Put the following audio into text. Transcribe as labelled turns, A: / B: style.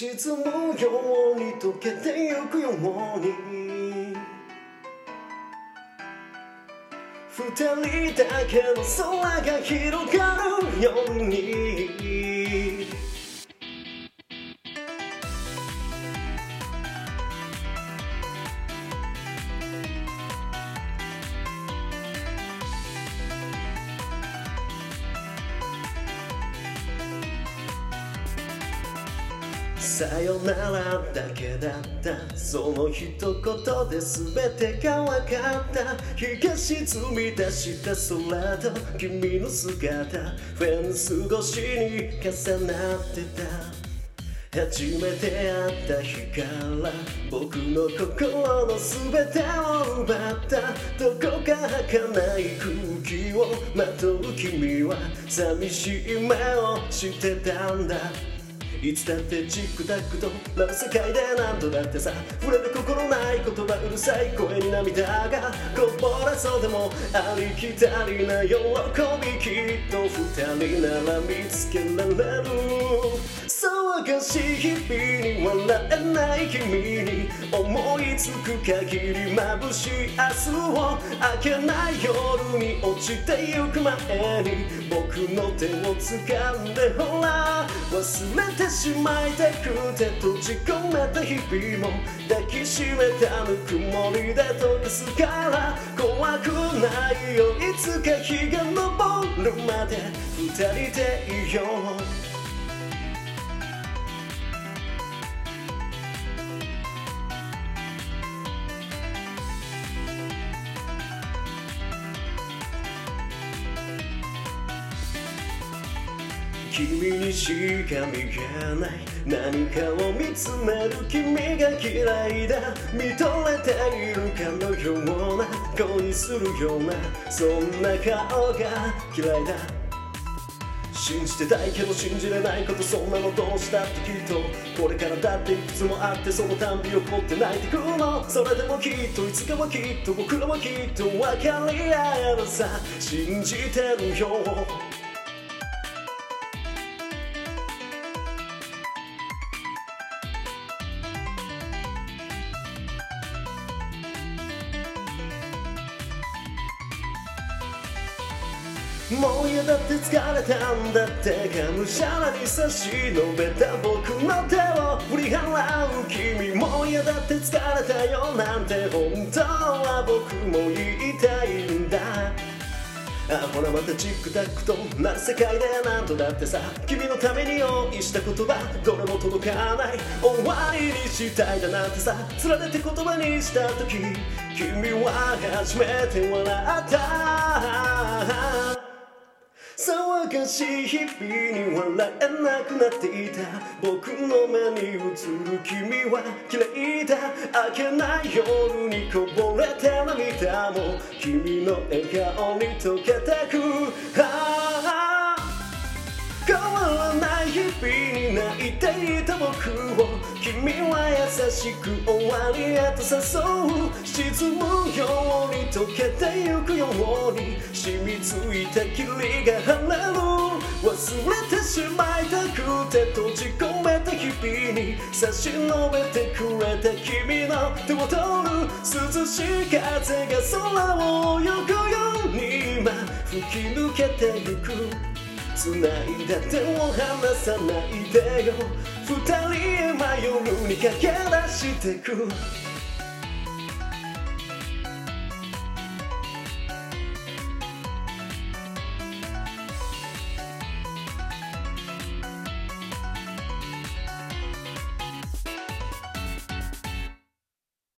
A: 沈むように溶けてゆくように。二人だけの空が広がるように。さよならだけだった。その一言で全てが分かった。日が沈み出した空と君の姿。フェンス越しに重なってた。初めて会った日から僕の心の全てを奪った。どこか儚い空気をまとう君は。寂しい目をしてたんだ。いつだってチックタックとラブ世界で何度だってさ触れる心ない言葉うるさい声に涙がこぼれそうでもありきたりな喜びきっと二人なら見つけられる。騒がしい日々に笑えない君に思うつく限り眩しい明日を明けない夜に落ちてゆく前に僕の手を掴んでほら忘れてしまいたくて閉じ込めた日々も抱きしめたぬくもりで溶かすから怖くないよいつか日が昇るまで二人でいよう君にしか見えない。何かを見つめる君が嫌いだ。見とれているかのような恋するような。そんな顔が嫌いだ。信じてたいけど信じれないことそんなのどうしたってきっと。これからだっていくつもあってそのたんび怒って泣いてくの。それでもきっといつかはきっと僕らはきっと分かり合えるさ。信じてるよ。もう嫌だって疲れたんだってがむしゃらに差し伸べた僕の手を振り払う君もう嫌だって疲れたよなんて本当は僕も言いたいんだ。あほらまたチックタックとなる世界で何度だってさ。君のために用意した言葉どれも届かない。終わりにしたいだなんてさ。連れて言葉にした時君は初めて笑った。騒がしい日々に笑えなくなっていた。僕の目に映る君は嫌いだ。明けない夜にこぼれた涙も君の笑顔に溶けてく。わない日々に泣いていた僕を君は優しく終わりへと誘う沈むように溶けてゆくように。染みついた霧が晴れる。忘れてしまいたくて閉じ込めた日々に差し伸べてくれた君の手を取る涼しい風が空を泳ぐように今吹き抜けてゆく。繋いだ手を離さないでよ。二人へ迷うに駆け出してく。